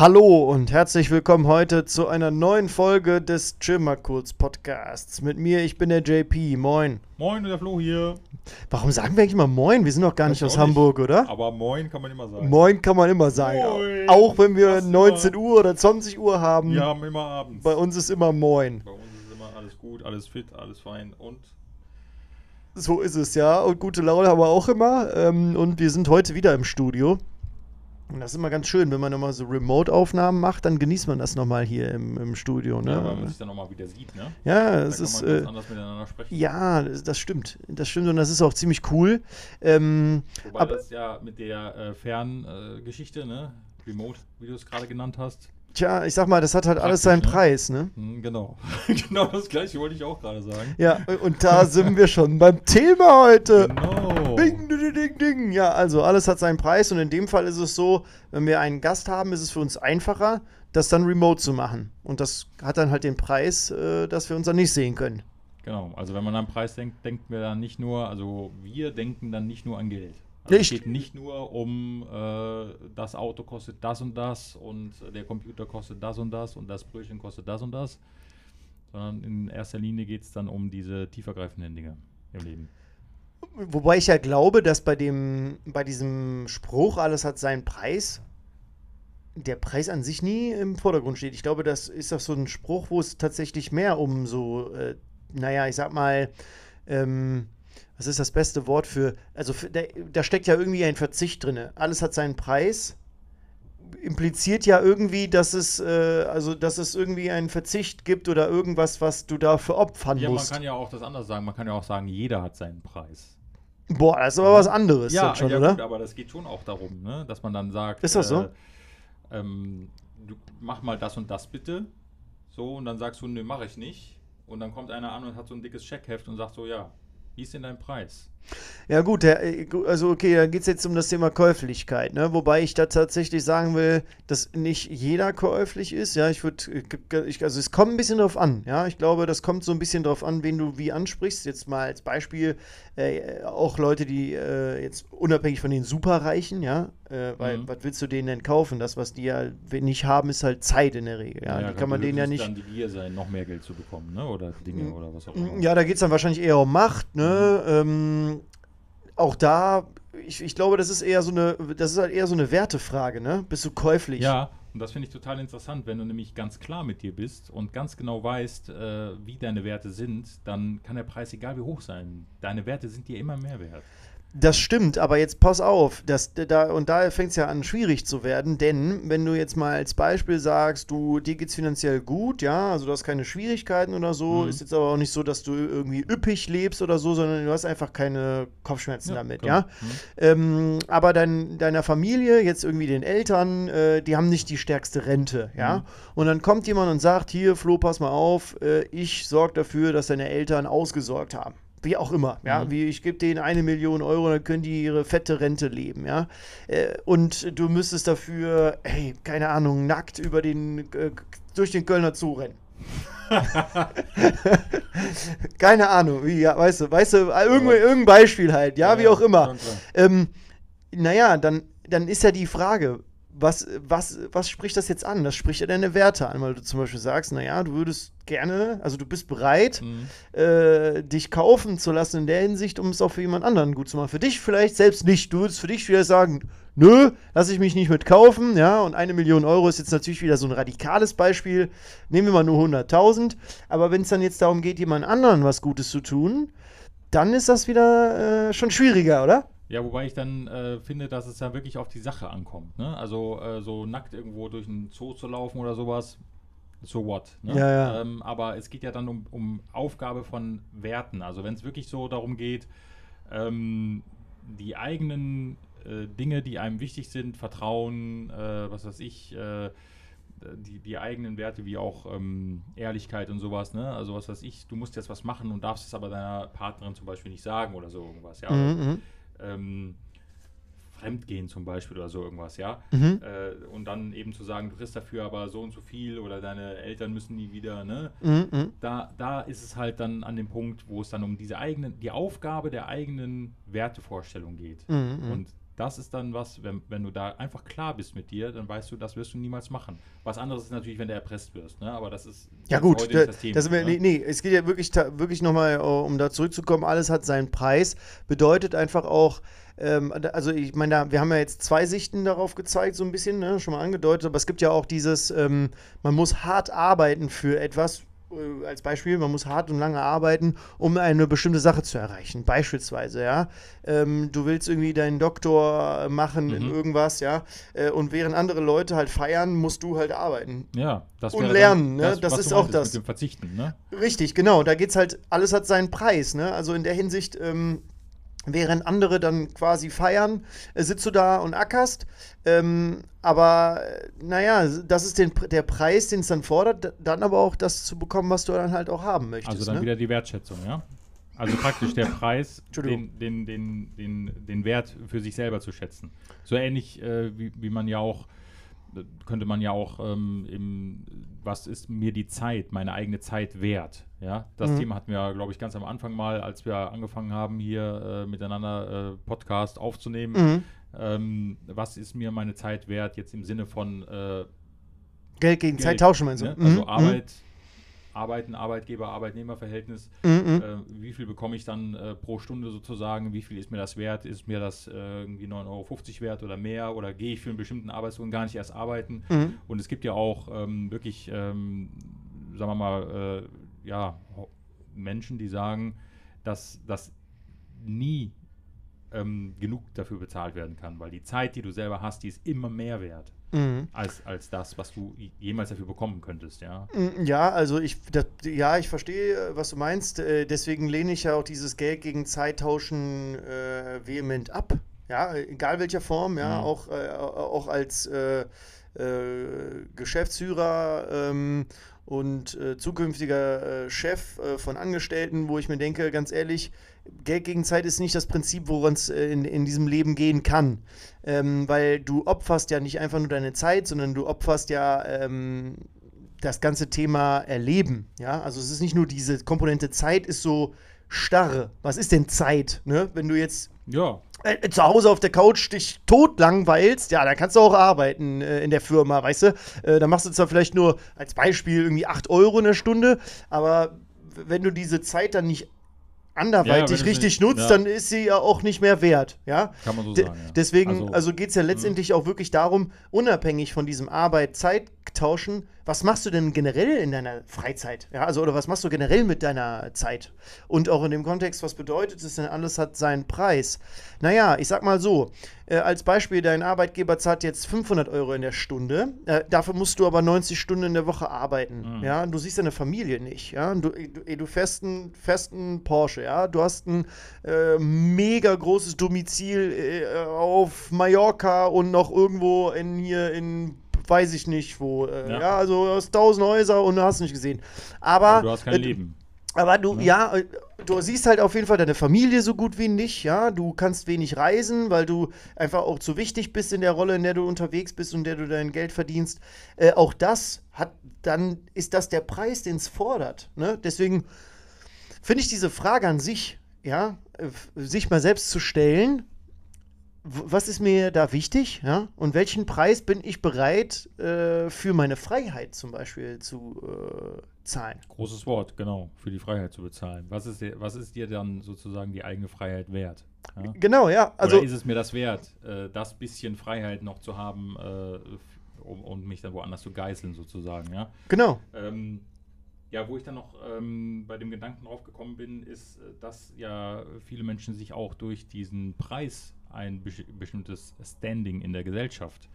Hallo und herzlich willkommen heute zu einer neuen Folge des kurz Podcasts. Mit mir, ich bin der JP. Moin. Moin, der Flo hier. Warum sagen wir eigentlich immer Moin? Wir sind doch gar nicht ich aus Hamburg, oder? Aber moin kann man immer sagen. Moin kann man immer sagen. Moin. Auch wenn wir Was 19 Uhr oder 20 Uhr haben. Wir haben immer abends. Bei uns ist immer Moin. Bei uns ist immer alles gut, alles fit, alles fein und So ist es, ja. Und gute Laune haben wir auch immer. Ähm, und wir sind heute wieder im Studio. Und das ist immer ganz schön, wenn man nochmal so Remote-Aufnahmen macht, dann genießt man das nochmal hier im, im Studio. Ne? ja, weil man sich dann nochmal wieder sieht, ne? Ja, es ist. Äh, ja, das, stimmt. Das stimmt und das ist auch ziemlich cool. Ähm, Wobei aber- das ja mit der äh, Ferngeschichte, äh, ne? Remote, wie du es gerade genannt hast. Tja, ich sag mal, das hat halt alles seinen ne? Preis, ne? Hm, genau. genau das gleiche wollte ich auch gerade sagen. Ja, und da sind wir schon beim Thema heute. Genau. Ding, ding, ding, ding. Ja, also alles hat seinen Preis und in dem Fall ist es so, wenn wir einen Gast haben, ist es für uns einfacher, das dann remote zu machen. Und das hat dann halt den Preis, äh, dass wir uns dann nicht sehen können. Genau, also wenn man an Preis denkt, denken wir dann nicht nur, also wir denken dann nicht nur an Geld. Also. Es geht nicht nur um, äh, das Auto kostet das und das und der Computer kostet das und das und das Brötchen kostet das und das, sondern in erster Linie geht es dann um diese tiefergreifenden Dinge im Leben. Wobei ich ja glaube, dass bei dem, bei diesem Spruch, alles hat seinen Preis, der Preis an sich nie im Vordergrund steht. Ich glaube, das ist doch so ein Spruch, wo es tatsächlich mehr um so, äh, naja, ich sag mal, ähm, was ist das beste Wort für, also für, da, da steckt ja irgendwie ein Verzicht drin. Alles hat seinen Preis. Impliziert ja irgendwie, dass es, äh, also dass es irgendwie einen Verzicht gibt oder irgendwas, was du dafür opfern Ja, man musst. kann ja auch das anders sagen, man kann ja auch sagen, jeder hat seinen Preis. Boah, das ist aber was anderes ja, schon, ja oder? gut, aber das geht schon auch darum, ne? dass man dann sagt, Ist das so? Äh, ähm, du mach mal das und das bitte. So, und dann sagst du, nö, mache ich nicht. Und dann kommt einer an und hat so ein dickes Checkheft und sagt so, ja, wie ist denn dein Preis? Ja gut, äh, also okay, da geht es jetzt um das Thema Käuflichkeit, ne? Wobei ich da tatsächlich sagen will, dass nicht jeder käuflich ist. Ja, ich würde, ich, also es kommt ein bisschen drauf an, ja. Ich glaube, das kommt so ein bisschen drauf an, wen du wie ansprichst. Jetzt mal als Beispiel äh, auch Leute, die äh, jetzt unabhängig von den Superreichen, ja, äh, weil Mhm. was willst du denen denn kaufen? Das, was die ja nicht haben, ist halt Zeit in der Regel. Ja, die kann man denen ja nicht. dann die Gier sein, noch mehr Geld zu bekommen, ne? Oder Dinge Mhm. oder was auch immer. Ja, da geht es dann wahrscheinlich eher um Macht, ne? Ähm, auch da, ich, ich glaube, das ist eher so eine, das ist halt eher so eine Wertefrage, ne? Bist du käuflich? Ja, und das finde ich total interessant, wenn du nämlich ganz klar mit dir bist und ganz genau weißt, äh, wie deine Werte sind, dann kann der Preis egal wie hoch sein. Deine Werte sind dir immer mehr wert. Das stimmt, aber jetzt pass auf, das, da, und da fängt es ja an, schwierig zu werden, denn wenn du jetzt mal als Beispiel sagst, du, dir geht's finanziell gut, ja, also du hast keine Schwierigkeiten oder so, Mhm. ist jetzt aber auch nicht so, dass du irgendwie üppig lebst oder so, sondern du hast einfach keine Kopfschmerzen damit, klar. ja. Ähm, aber dein, deiner Familie, jetzt irgendwie den Eltern, äh, die haben nicht die stärkste Rente, ja. Mhm. Und dann kommt jemand und sagt, hier, Flo, pass mal auf, äh, ich sorge dafür, dass deine Eltern ausgesorgt haben. Wie auch immer, ja. Mhm. Wie ich gebe denen eine Million Euro, dann können die ihre fette Rente leben, ja. Äh, und du müsstest dafür, hey, keine Ahnung, nackt über den, äh, durch den Kölner Zoo rennen. keine Ahnung, wie, ja, weißt du, weißt du, irgendein, irgendein Beispiel halt, ja, wie auch immer. Ähm, naja, dann, dann ist ja die Frage, was, was, was spricht das jetzt an? Das spricht ja deine Werte an, weil du zum Beispiel sagst, naja, du würdest gerne, also du bist bereit, Mhm. äh, dich kaufen zu lassen in der Hinsicht, um es auch für jemand anderen gut zu machen. Für dich vielleicht selbst nicht. Du würdest für dich wieder sagen, nö, lass ich mich nicht mit kaufen, ja, und eine Million Euro ist jetzt natürlich wieder so ein radikales Beispiel. Nehmen wir mal nur 100.000, aber wenn es dann jetzt darum geht, jemand anderen was Gutes zu tun, dann ist das wieder äh, schon schwieriger, oder? Ja, wobei ich dann äh, finde, dass es ja wirklich auf die Sache ankommt. Ne? Also äh, so nackt irgendwo durch einen Zoo zu laufen oder sowas, so what. Ne? Ja, ja. Ähm, aber es geht ja dann um, um Aufgabe von Werten. Also wenn es wirklich so darum geht, ähm, die eigenen äh, Dinge, die einem wichtig sind, Vertrauen, äh, was weiß ich, äh, die, die eigenen Werte wie auch ähm, Ehrlichkeit und sowas, ne? Also was weiß ich, du musst jetzt was machen und darfst es aber deiner Partnerin zum Beispiel nicht sagen oder so irgendwas, ja. Mhm, mhm. Ähm, Fremdgehen zum Beispiel oder so irgendwas, ja. Mhm. Äh, und dann eben zu sagen, du kriegst dafür aber so und so viel oder deine Eltern müssen nie wieder, ne? Mhm, mhm. Da, da ist es halt dann an dem Punkt, wo es dann um diese eigenen, die Aufgabe der eigenen Wertevorstellung geht. Mhm, mhm. Und das ist dann was, wenn, wenn du da einfach klar bist mit dir, dann weißt du, das wirst du niemals machen. Was anderes ist natürlich, wenn du erpresst wirst, ne? aber das ist Ja gut, da, das Thema. das ne? nee, nee, es geht ja wirklich, wirklich nochmal, äh, um da zurückzukommen, alles hat seinen Preis. Bedeutet einfach auch, ähm, also ich meine, da- wir haben ja jetzt zwei Sichten darauf gezeigt, so ein bisschen, ne, schon mal angedeutet, aber es gibt ja auch dieses, ähm, man muss hart arbeiten für etwas. Äh, Als Beispiel, man muss hart und lange arbeiten, um eine bestimmte Sache zu erreichen. Beispielsweise, ja. Ähm, du willst irgendwie deinen Doktor machen in Mhm. irgendwas, ja. Äh, und während andere Leute halt feiern, musst du halt arbeiten. Ja, das Und lernen, ne? Das, Das ist auch das. Verzichten, ne? Richtig, genau. Da geht's halt, alles hat seinen Preis, ne? Also in der Hinsicht, ähm, während andere dann quasi feiern, äh, sitzt du da und ackerst. Ähm, aber äh, naja, das ist den, der Preis, den es dann fordert, dann aber auch das zu bekommen, was du dann halt auch haben möchtest. Also dann ne? wieder die Wertschätzung, ja? Also praktisch der Preis, den, den, den, den, den Wert für sich selber zu schätzen. So ähnlich äh, wie, wie man ja auch, äh, könnte man ja auch ähm, im, was ist mir die Zeit, meine eigene Zeit wert? Ja, das Mhm. Thema hatten wir, glaube ich, ganz am Anfang mal, als wir angefangen haben, hier äh, miteinander äh, Podcast aufzunehmen. Mhm. Ähm, was ist mir meine Zeit wert, jetzt im Sinne von äh, Geld gegen Geld, Zeit tauschen, meinst du? ne? Mhm, Also mhm, Arbeit, Arbeiten, Arbeitgeber, Arbeitnehmerverhältnis. mhm, mhm. Äh, wie viel bekomme ich dann äh, pro Stunde sozusagen? Wie viel ist mir das wert? Ist mir das äh, irgendwie 9,50 Euro wert oder mehr? Oder gehe ich für einen bestimmten Arbeitslohn gar nicht erst arbeiten? Mhm. Und es gibt ja auch ähm, wirklich, ähm, sagen wir mal, ja, Menschen, die sagen, dass das nie ähm, genug dafür bezahlt werden kann, weil die Zeit, die du selber hast, die ist immer mehr wert Mhm. als, als das, was du jemals dafür bekommen könntest, ja. Mm, Ja, also ich, das, ja, ich verstehe, äh, was du meinst. Äh, Deswegen lehne ich ja auch dieses Geld gegen Zeit tauschen äh, vehement ab. Ja, egal welcher Form, ja, Mhm. auch, äh, auch als äh, Geschäftsführer ähm, und äh, zukünftiger äh, Chef äh, von Angestellten, wo ich mir denke, ganz ehrlich, Geld gegen Zeit ist nicht das Prinzip, woran es äh, in, in diesem Leben gehen kann. Ähm, weil du opferst ja nicht einfach nur deine Zeit, sondern du opferst ja ähm, das ganze Thema Erleben. Ja, also es ist nicht nur diese Komponente Zeit ist so starre. Was ist denn Zeit? Ne? Wenn du jetzt Ja, äh, zu Hause auf der Couch dich tot langweilst, ja, dann kannst du auch arbeiten äh, in der Firma, weißt du? Äh, dann machst du zwar vielleicht nur als Beispiel irgendwie 8 Euro in der Stunde, aber wenn du diese Zeit dann nicht anderweitig du richtig nicht- nutzt, ja. dann ist sie ja auch nicht mehr wert, ja? kann man so De sagen. Ja. Deswegen, Also- also, geht es ja letztendlich auch wirklich darum, unabhängig von diesem Arbeit-Zeit tauschen, was machst du denn generell in deiner Freizeit? Ja, also, oder was machst du generell mit deiner Zeit? Und auch in dem Kontext, was bedeutet es denn, alles hat seinen Preis? Naja, ich sag mal so, äh, als Beispiel, dein Arbeitgeber zahlt jetzt 500 Euro in der Stunde, äh, dafür musst du aber 90 Stunden in der Woche arbeiten, Mhm. ja, du siehst deine Familie nicht, ja, du, du, du fährst einen festen Porsche, ja, du hast ein äh, mega großes Domizil äh, auf Mallorca und noch irgendwo in hier in weiß ich nicht wo. Äh, ja. Ja. also du hast tausend Häuser und du hast nicht gesehen. Aber, Aber du hast kein äh, Leben. aber du, ja, äh, du siehst halt auf jeden Fall deine Familie so gut wie nicht, ja. Du kannst wenig reisen, weil du einfach auch zu wichtig bist in der Rolle, in der du unterwegs bist und in der du dein Geld verdienst. Äh, auch das hat, dann ist das der Preis, den es fordert. Ne? Deswegen finde ich diese Frage an sich, ja, äh, sich mal selbst zu stellen, was ist mir da wichtig, ja, und welchen Preis bin ich bereit äh, für meine Freiheit zum Beispiel zu äh, zahlen. Großes Wort, genau, für die Freiheit zu bezahlen. Was ist, dir, was ist dir dann sozusagen die eigene Freiheit wert? Ja? Genau, ja, also Oder ist es mir das wert, äh, das bisschen Freiheit noch zu haben, äh, um, um mich dann woanders zu geißeln, sozusagen, ja? genau. Ähm, ja, wo ich dann noch ähm, bei dem Gedanken drauf gekommen bin, ist, äh, dass ja viele Menschen sich auch durch diesen Preis ein bestimmtes Standing in der Gesellschaft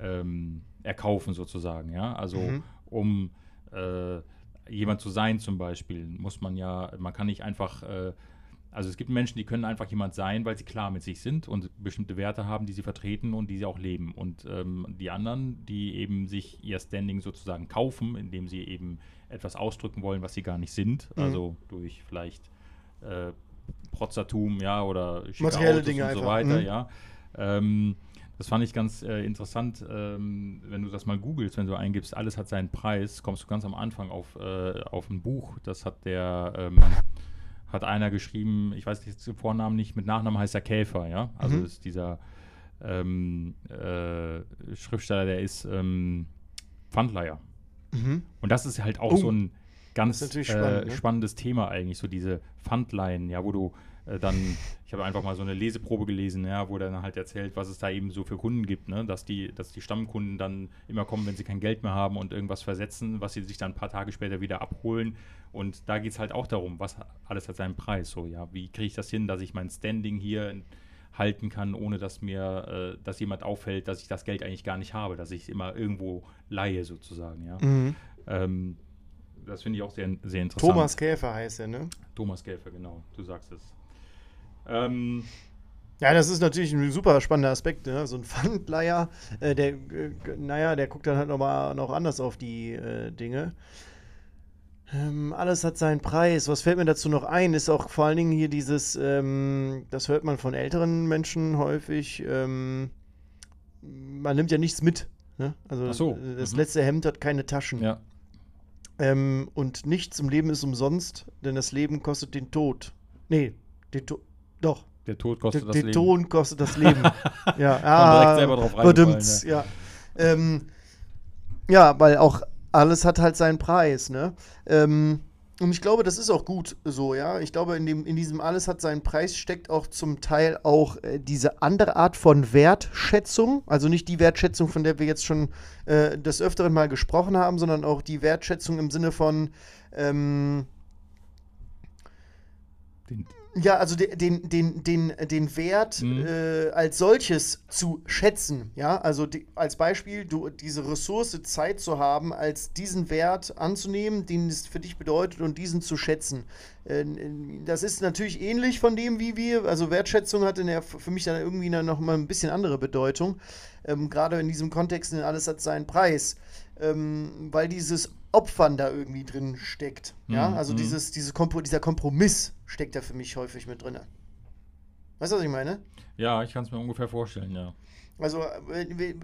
ähm, erkaufen, sozusagen. Ja, also Mhm. um äh, jemand zu sein, zum Beispiel, muss man ja, man kann nicht einfach. Äh, also es gibt Menschen, die können einfach jemand sein, weil sie klar mit sich sind und bestimmte Werte haben, die sie vertreten und die sie auch leben. Und ähm, die anderen, die eben sich ihr Standing sozusagen kaufen, indem sie eben etwas ausdrücken wollen, was sie gar nicht sind, Mhm. also durch vielleicht äh, Protzertum, ja, oder schicke Materielle Autos Dinge und so einfach, weiter, mhm. ja. Ähm, das fand ich ganz äh, interessant, ähm, wenn du das mal googelst, wenn du eingibst, alles hat seinen Preis, kommst du ganz am Anfang auf, äh, auf ein Buch, das hat der, ähm, hat einer geschrieben, ich weiß jetzt den Vornamen nicht, mit Nachnamen heißt er Käfer, ja, also Mhm. ist dieser ähm, äh, Schriftsteller, der ist ähm, Pfandleier. Mhm. Und das ist halt auch oh. so ein ganz spannend, äh, ne? spannendes Thema eigentlich, so diese Pfandleihen, ja, wo du äh, dann, ich habe einfach mal so eine Leseprobe gelesen, ja, wo dann halt erzählt, was es da eben so für Kunden gibt, ne? dass, die, dass die Stammkunden dann immer kommen, wenn sie kein Geld mehr haben und irgendwas versetzen, was sie sich dann ein paar Tage später wieder abholen. Und da geht es halt auch darum, was alles hat seinen Preis. So, ja, wie kriege ich das hin, dass ich mein Standing hier halten kann, ohne dass mir, äh, dass jemand auffällt, dass ich das Geld eigentlich gar nicht habe, dass ich es immer irgendwo leihe sozusagen, ja. Mhm. Ähm, das finde ich auch sehr, sehr interessant. Thomas Käfer heißt er, ne? Thomas Käfer, genau, du sagst es. Ähm, ja, das ist natürlich ein super spannender Aspekt. Ne? So ein Pfandleier, äh, der, äh, naja, der guckt dann halt nochmal noch anders auf die äh, Dinge. Ähm, alles hat seinen Preis. Was fällt mir dazu noch ein? Ist auch vor allen Dingen hier dieses, ähm, das hört man von älteren Menschen häufig, ähm, man nimmt ja nichts mit. Ne? Also so. das mhm. letzte Hemd hat keine Taschen. Ja. Ähm, und nichts im Leben ist umsonst, denn das Leben kostet den Tod. Nee, den Tod. Doch. Der Tod kostet der, das Leben. Der Ton kostet das Leben. ja, ah, direkt selber drauf reingefallen. Ja. Ja. Ähm, ja, weil auch alles hat halt seinen Preis, ne? Ähm, und ich glaube, das ist auch gut so, ja. Ich glaube, in, dem, in diesem alles hat seinen Preis steckt auch zum Teil auch äh, diese andere Art von Wertschätzung. Also nicht die Wertschätzung, von der wir jetzt schon äh, des Öfteren mal gesprochen haben, sondern auch die Wertschätzung im Sinne von ähm, den, ja, also den, den, den, den Wert mhm. äh, als solches zu schätzen. Ja, also die, als Beispiel, du diese Ressource Zeit zu haben, als diesen Wert anzunehmen, den es für dich bedeutet und diesen zu schätzen. Äh, das ist natürlich ähnlich von dem, wie wir, also Wertschätzung hat in der, für mich dann irgendwie noch mal ein bisschen andere Bedeutung. Ähm, Gerade in diesem Kontext, denn alles hat seinen Preis. Ähm, weil dieses Opfern da irgendwie drin steckt. Ja, mhm. also mhm. dieses, dieses Kompro dieser Kompromiss steckt da für mich häufig mit drin. Weißt du, was ich meine? Ja, ich kann es mir ungefähr vorstellen, ja. Also äh,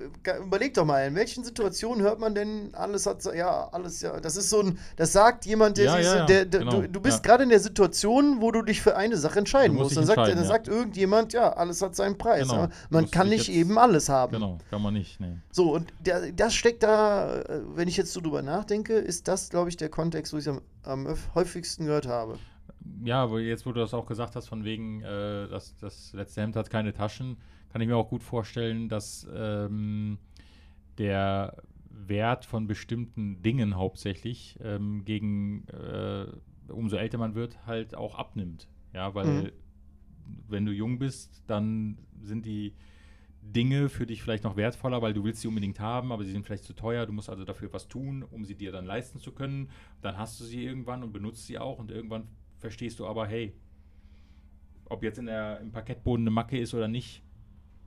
überleg doch mal, in welchen Situationen hört man denn alles hat ja alles ja, das ist so ein das sagt jemand, der, ja, ja, ja, der, der genau, du, du, bist gerade in der Situation, wo du dich für eine Sache entscheiden musst. Dann sagt, dann sagt irgendjemand, ja, alles hat seinen Preis. Genau. man kann nicht eben alles haben. Genau, kann man nicht. Nee. So und der, das steckt da, äh, wenn ich jetzt so drüber nachdenke, ist das, glaube ich, der Kontext, wo ich am, am häufigsten gehört habe ja, jetzt, wo du das auch gesagt hast, von wegen, äh, das, das letzte Hemd hat keine Taschen, kann ich mir auch gut vorstellen, dass ähm, der Wert von bestimmten Dingen hauptsächlich ähm, gegen, äh, umso älter man wird, halt auch abnimmt. Ja, weil mhm. wenn du jung bist, dann sind die Dinge für dich vielleicht noch wertvoller, weil du willst sie unbedingt haben, aber sie sind vielleicht zu teuer. Du musst also dafür was tun, um sie dir dann leisten zu können. Dann hast du sie irgendwann und benutzt sie auch und irgendwann verstehst du aber, hey, ob jetzt in der, im Parkettboden eine Macke ist oder nicht,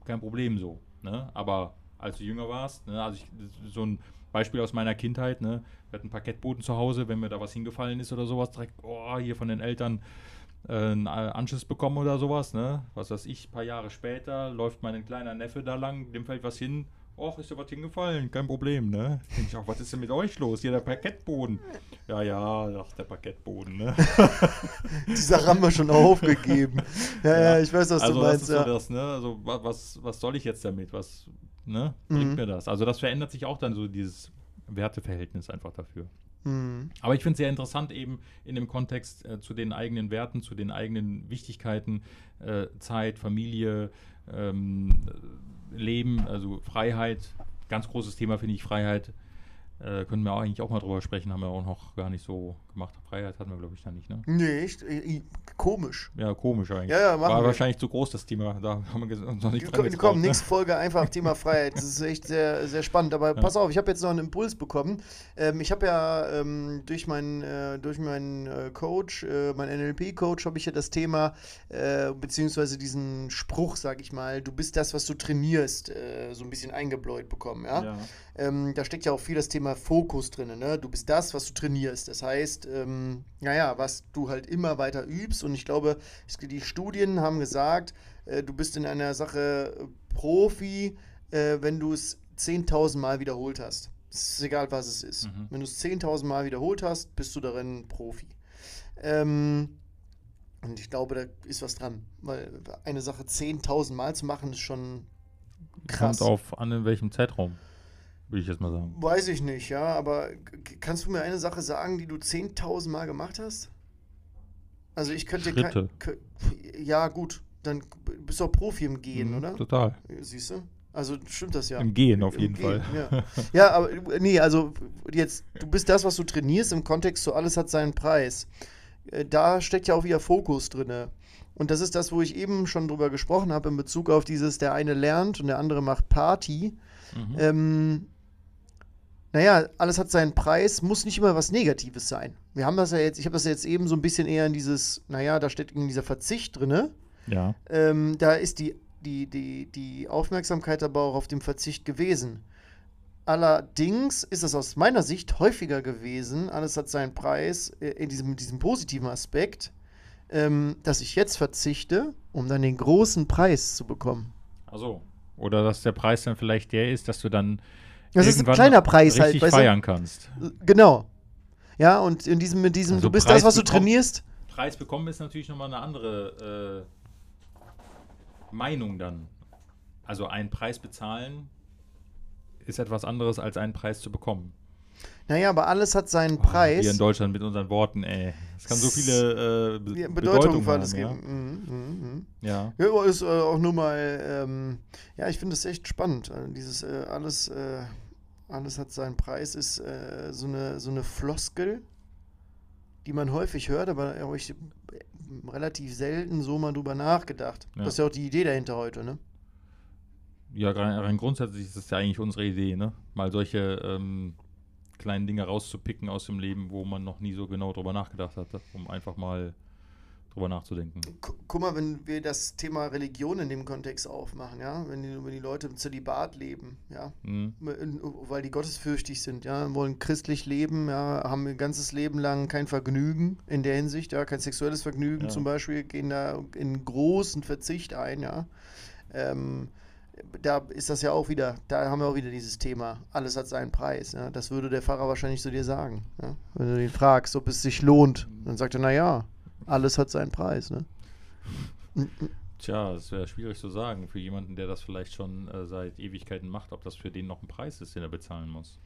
kein Problem so. Ne? Aber als du jünger warst, ne? also ich, so ein Beispiel aus meiner Kindheit, ne? wir hatten Parkettboden zu Hause, wenn mir da was hingefallen ist oder sowas, direkt, oh, hier von den Eltern äh, einen Anschiss bekommen oder sowas, ne? Was weiß ich, ein paar Jahre später läuft mein kleiner Neffe da lang, dem fällt was hin, Och, ist dir was hingefallen? Kein Problem, ne? Denke ich auch, was ist denn mit euch los? Hier der Parkettboden. Ja, ja, ach, der Parkettboden, ne? Die Sache haben wir schon aufgegeben. Ja, ja, ja ich weiß, was also du meinst. Das ist ja. so das, ne? Also, was, was soll ich jetzt damit? Was, ne? Bringt mhm. mir das? Also, das verändert sich auch dann so dieses Werteverhältnis einfach dafür. Mhm. Aber ich finde es sehr interessant, eben in dem Kontext äh, zu den eigenen Werten, zu den eigenen Wichtigkeiten, äh, Zeit, Familie, ähm, Leben, also Freiheit, ganz großes Thema finde ich Freiheit. Äh, können wir eigentlich auch mal drüber sprechen, haben wir auch noch gar nicht so gemacht. Freiheit hatten wir, glaube ich, da nicht, ne? Nee, komisch. Ja, komisch eigentlich. Ja, ja, War wir. wahrscheinlich zu groß, das Thema. Da haben wir uns noch nicht dran Komm, komm ne? nächste Folge einfach Thema Freiheit. Das ist echt sehr, sehr spannend. Aber ja. pass auf, ich habe jetzt noch einen Impuls bekommen. Ähm, ich habe ja ähm, durch meinen, äh, durch meinen äh, Coach, äh, meinen NLP-Coach, habe ich ja das Thema, äh, beziehungsweise diesen Spruch, sag ich mal, du bist das, was du trainierst, äh, so ein bisschen eingebläut bekommen, ja. ja. Ähm, da steckt ja auch viel das Thema Fokus drin. Ne? Du bist das, was du trainierst. Das heißt, ähm, naja, was du halt immer weiter übst. Und ich glaube, die Studien haben gesagt, äh, du bist in einer Sache Profi, äh, wenn du es 10.000 Mal wiederholt hast. Es ist egal, was es ist. Mhm. Wenn du es 10.000 Mal wiederholt hast, bist du darin Profi. Ähm, und ich glaube, da ist was dran. Weil eine Sache 10.000 Mal zu machen, ist schon krass. Kommt auf an, in welchem Zeitraum, würde ich jetzt mal sagen. Weiß ich nicht, ja, aber kannst du mir eine Sache sagen, die du 10.000 Mal gemacht hast? Also ich könnte kein- Schritte. kö- Ja, gut, dann bist du auch Profi im Gehen, Mhm, oder? Total. Siehst du? Also stimmt das ja. Im Gehen auf Im jeden Gehen, Fall. Ja. ja, aber nee, also jetzt, du bist das, was du trainierst, im Kontext so alles hat seinen Preis. Äh, Da steckt ja auch wieder Fokus drin. Und das ist das, wo ich eben schon drüber gesprochen habe, in Bezug auf dieses, der eine lernt und der andere macht Party. Mhm. Ähm, naja, alles hat seinen Preis, muss nicht immer was Negatives sein. Wir haben das ja jetzt, ich habe das ja jetzt eben so ein bisschen eher in dieses, naja, da steht in dieser Verzicht drin. Ja. Ähm, da ist die, die, die, die Aufmerksamkeit aber auch auf dem Verzicht gewesen. Allerdings ist es aus meiner Sicht häufiger gewesen, alles hat seinen Preis, äh, in diesem, diesem positiven Aspekt, ähm, dass ich jetzt verzichte, um dann den großen Preis zu bekommen. Also. Oder dass der Preis dann vielleicht der ist, dass du dann Das ist ein kleiner Preis halt, weißt du? feiern kannst. Genau. Ja, und in diesem, mit diesem, Also du bist Preis das, was du bekommen- trainierst. Preis bekommen ist natürlich nochmal eine andere äh, Meinung dann. Also einen Preis bezahlen ist etwas anderes als einen Preis zu bekommen. Naja, aber alles hat seinen Oh, Preis. Wir in Deutschland mit unseren Worten, ey. Es kann so viele äh, Be Ja, Bedeutungen Bedeutung für haben, alles ja? geben. Mhm, mhm, mhm. Ja. Ja, ist äh, auch nur mal, ähm, ja, ich finde das echt spannend. Äh, dieses äh, alles, äh, alles hat seinen Preis, ist äh, so, eine, so eine Floskel, die man häufig hört, aber habe ich relativ selten so mal drüber nachgedacht. Ja. Das ist ja auch die Idee dahinter heute, ne? Ja, rein, rein grundsätzlich ist das ja eigentlich unsere Idee, ne? Mal solche ähm, kleinen Dinge rauszupicken aus dem Leben, wo man noch nie so genau drüber nachgedacht hatte, um einfach mal drüber nachzudenken. Gu- Guck mal, wenn wir das Thema Religion in dem Kontext aufmachen, ja, wenn die, wenn die Leute im Zölibat leben, ja, Mhm. weil die gottesfürchtig sind, ja, wollen christlich leben, ja, haben ihr ganzes Leben lang kein Vergnügen in der Hinsicht, ja, kein sexuelles Vergnügen Ja. zum Beispiel, gehen da in großen Verzicht ein, ja. Ähm, da ist das ja auch wieder, da haben wir auch wieder dieses Thema, alles hat seinen Preis, ja. Das würde der Pfarrer wahrscheinlich zu dir sagen, ja. Wenn du ihn fragst, ob es sich lohnt, dann sagt er, naja, alles hat seinen Preis, ne. Tja, das wäre schwierig zu sagen für jemanden, der das vielleicht schon äh, seit Ewigkeiten macht, ob das für den noch ein Preis ist, den er bezahlen muss.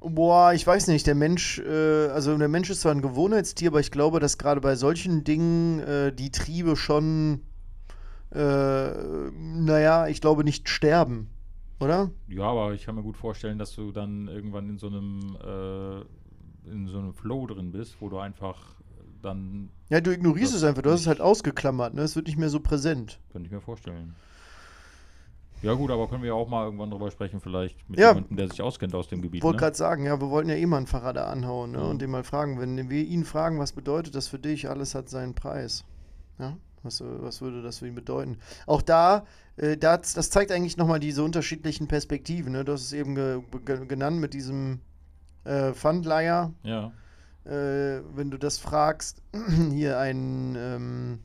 Boah, ich weiß nicht. Der Mensch, äh, also der Mensch ist zwar ein Gewohnheitstier, aber ich glaube, dass gerade bei solchen Dingen äh, die Triebe schon, äh, naja, ich glaube nicht sterben, oder? Ja, aber ich kann mir gut vorstellen, dass du dann irgendwann in so einem äh, in so einem Flow drin bist, wo du einfach dann, Ja, du ignorierst es einfach. Du hast es halt ausgeklammert, ne? Es wird nicht mehr so präsent. könnte ich mir vorstellen. Ja gut, aber können wir auch mal irgendwann drüber sprechen, vielleicht mit Ja. jemandem, der sich auskennt aus dem Gebiet. Wollte Ne? gerade sagen, ja, wir wollten ja eh mal einen da anhauen, ne? Mhm. Und den mal fragen, wenn wir ihn fragen, was bedeutet das für dich? Alles hat seinen Preis. Ja? Was, äh, was würde das für ihn bedeuten? Auch da, äh, das, das zeigt eigentlich nochmal diese unterschiedlichen Perspektiven. Ne? Du hast es eben ge ge genannt mit diesem äh, Pfandleiher. Ja, Äh, wenn du das fragst, hier ein, ähm,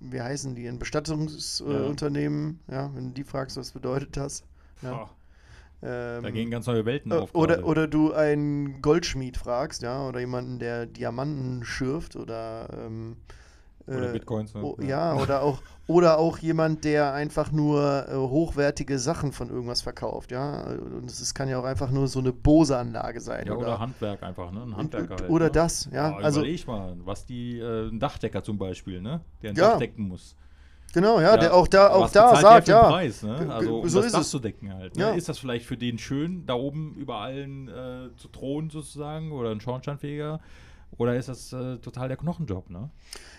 wie heißen die, ein Bestattungsunternehmen, Ja. äh, Unternehmen, ja, wenn du die fragst, was bedeutet das? Ja. Ähm, da gehen ganz neue Welten äh, auf. Oder, gerade. oder du einen Goldschmied fragst, ja, oder jemanden, der Diamanten schürft oder ähm, Oder äh, Bitcoins. Ne? oh, ja, oder auch oder auch jemand, der einfach nur äh, hochwertige Sachen von irgendwas verkauft, ja. Und es kann ja auch einfach nur so eine Bose-Anlage sein. Ja, oder, oder, Handwerk einfach, ne? Ein Handwerker halt, oder ne? das, ja. Oh, also überleg mal, was die, äh, ein Dachdecker zum Beispiel, ne? Der ein Ja. Dach decken muss. genau, ja, der auch da, auch da sagt, ja. Preis, ne? Also um so das ist Dach es. zu decken halt. Ne? Ja. Ist das vielleicht für den schön, da oben über allen äh, zu thronen sozusagen oder ein Schornsteinfeger? Oder ist das äh, total der Knochenjob, ne?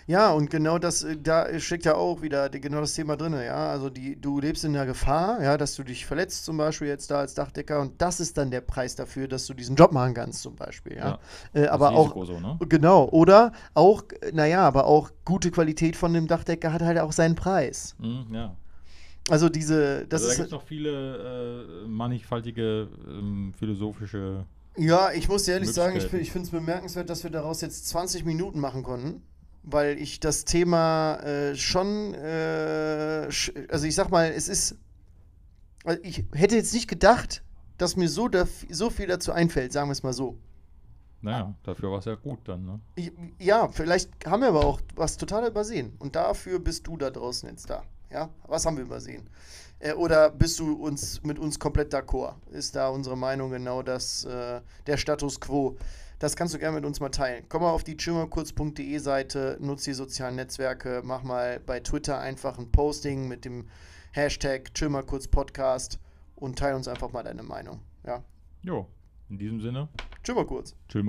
Ja, und genau das, äh, da steckt ja auch wieder genau das Thema drin, ja. Also die, du lebst in der Gefahr, ja, dass du dich verletzt zum Beispiel jetzt da als Dachdecker und das ist dann der Preis dafür, dass du diesen Job machen kannst zum Beispiel, ja. Äh, Das aber auch, so, ne? genau, oder auch, äh, naja, aber auch gute Qualität von dem Dachdecker hat halt auch seinen Preis. Mhm, ja. Also diese, das also da gibt es noch viele äh, mannigfaltige ähm, philosophische. Ja, ich muss dir ehrlich sagen, ich, ich finde es bemerkenswert, dass wir daraus jetzt 20 Minuten machen konnten. Weil ich das Thema äh, schon, äh, also ich sag mal, es ist Also ich hätte jetzt nicht gedacht, dass mir so, so viel dazu einfällt, sagen wir es mal so. Naja, dafür war es ja gut dann, ne? Ja, vielleicht haben wir aber auch was total übersehen. Und dafür bist du da draußen jetzt da. Ja, was haben wir übersehen? Äh, oder bist du uns mit uns komplett d'accord? Ist da unsere Meinung genau das, äh, der Status quo? Das kannst du gerne mit uns mal teilen. Komm mal auf die chimmerkurz.de Seite, nutze die sozialen Netzwerke, mach mal bei Twitter einfach ein Posting mit dem Hashtag chimmerkurz-podcast und teile uns einfach mal deine Meinung. Ja. Jo, in diesem Sinne. Chill mal kurz. Chill.